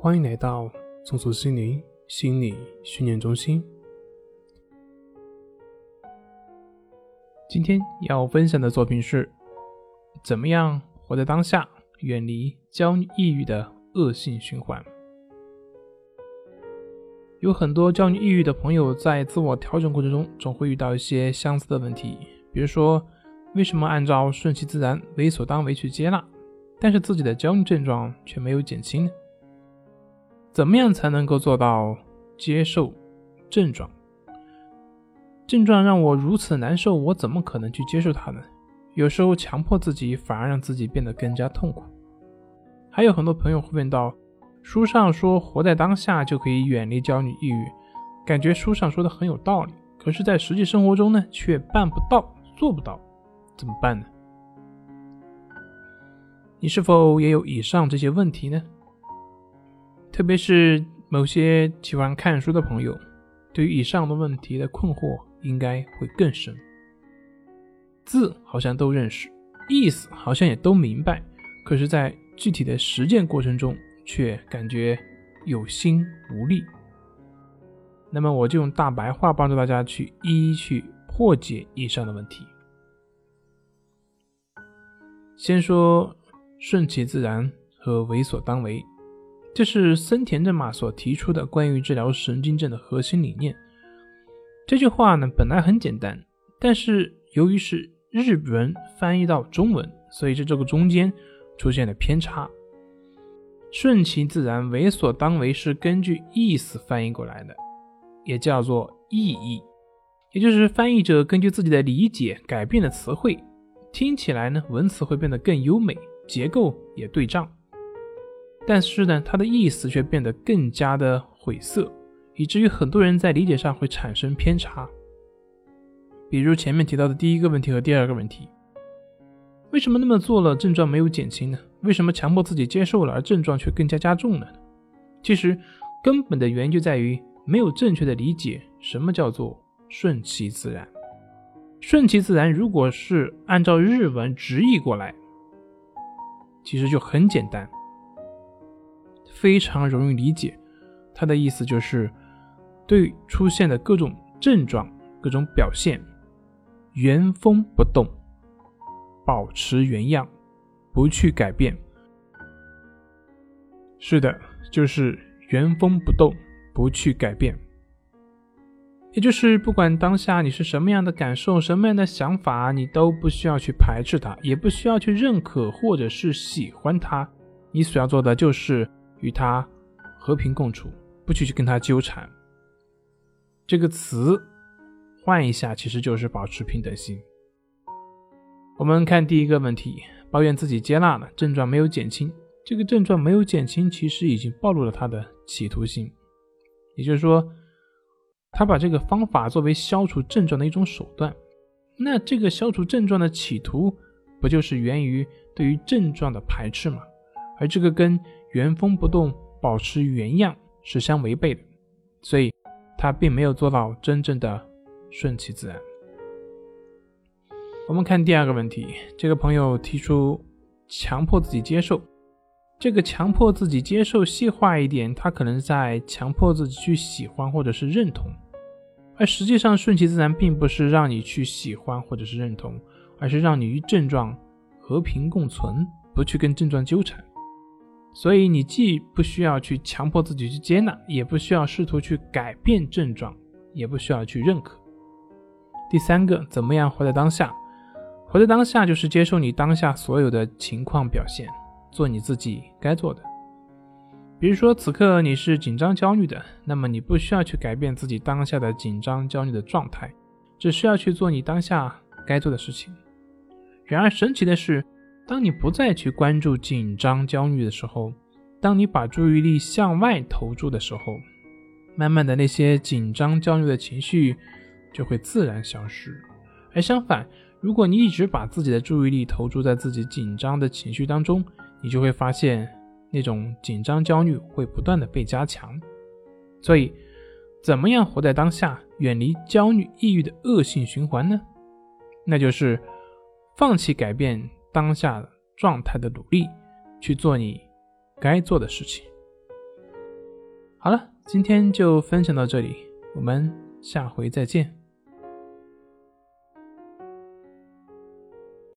欢迎来到松鼠心灵心理训练中心。今天要分享的作品是：怎么样活在当下，远离焦虑抑郁的恶性循环。有很多焦虑抑郁的朋友在自我调整过程中，总会遇到一些相似的问题，比如说，为什么按照顺其自然、为所当为去接纳，但是自己的焦虑症状却没有减轻呢？怎么样才能够做到接受症状？症状让我如此难受，我怎么可能去接受它呢？有时候强迫自己，反而让自己变得更加痛苦。还有很多朋友会问到：书上说活在当下就可以远离焦虑抑郁，感觉书上说的很有道理，可是，在实际生活中呢，却办不到，做不到，怎么办呢？你是否也有以上这些问题呢？特别是某些喜欢看书的朋友，对于以上的问题的困惑应该会更深。字好像都认识，意思好像也都明白，可是，在具体的实践过程中，却感觉有心无力。那么，我就用大白话帮助大家去一一去破解以上的问题。先说顺其自然和为所当为。这是森田正马所提出的关于治疗神经症的核心理念。这句话呢，本来很简单，但是由于是日文翻译到中文，所以在这个中间出现了偏差。顺其自然，为所当为是根据意思翻译过来的，也叫做意译，也就是翻译者根据自己的理解改变了词汇，听起来呢，文词会变得更优美，结构也对仗。但是呢，它的意思却变得更加的晦涩，以至于很多人在理解上会产生偏差。比如前面提到的第一个问题和第二个问题，为什么那么做了症状没有减轻呢？为什么强迫自己接受了，而症状却更加加重了呢？其实根本的原因就在于没有正确的理解什么叫做顺其自然。顺其自然，如果是按照日文直译过来，其实就很简单。非常容易理解，他的意思就是对出现的各种症状、各种表现原封不动，保持原样，不去改变。是的，就是原封不动，不去改变。也就是不管当下你是什么样的感受、什么样的想法，你都不需要去排斥它，也不需要去认可或者是喜欢它。你所要做的就是。与他和平共处，不去去跟他纠缠。这个词换一下，其实就是保持平等心。我们看第一个问题，抱怨自己接纳了症状没有减轻，这个症状没有减轻，其实已经暴露了他的企图心。也就是说，他把这个方法作为消除症状的一种手段。那这个消除症状的企图，不就是源于对于症状的排斥吗？而这个跟原封不动保持原样是相违背的，所以他并没有做到真正的顺其自然。我们看第二个问题，这个朋友提出强迫自己接受，这个强迫自己接受，细化一点，他可能在强迫自己去喜欢或者是认同，而实际上顺其自然并不是让你去喜欢或者是认同，而是让你与症状和平共存，不去跟症状纠缠。所以你既不需要去强迫自己去接纳，也不需要试图去改变症状，也不需要去认可。第三个，怎么样活在当下？活在当下就是接受你当下所有的情况表现，做你自己该做的。比如说此刻你是紧张焦虑的，那么你不需要去改变自己当下的紧张焦虑的状态，只需要去做你当下该做的事情。然而神奇的是。当你不再去关注紧张、焦虑的时候，当你把注意力向外投注的时候，慢慢的那些紧张、焦虑的情绪就会自然消失。而相反，如果你一直把自己的注意力投注在自己紧张的情绪当中，你就会发现那种紧张、焦虑会不断的被加强。所以，怎么样活在当下，远离焦虑、抑郁的恶性循环呢？那就是放弃改变。当下状态的努力，去做你该做的事情。好了，今天就分享到这里，我们下回再见。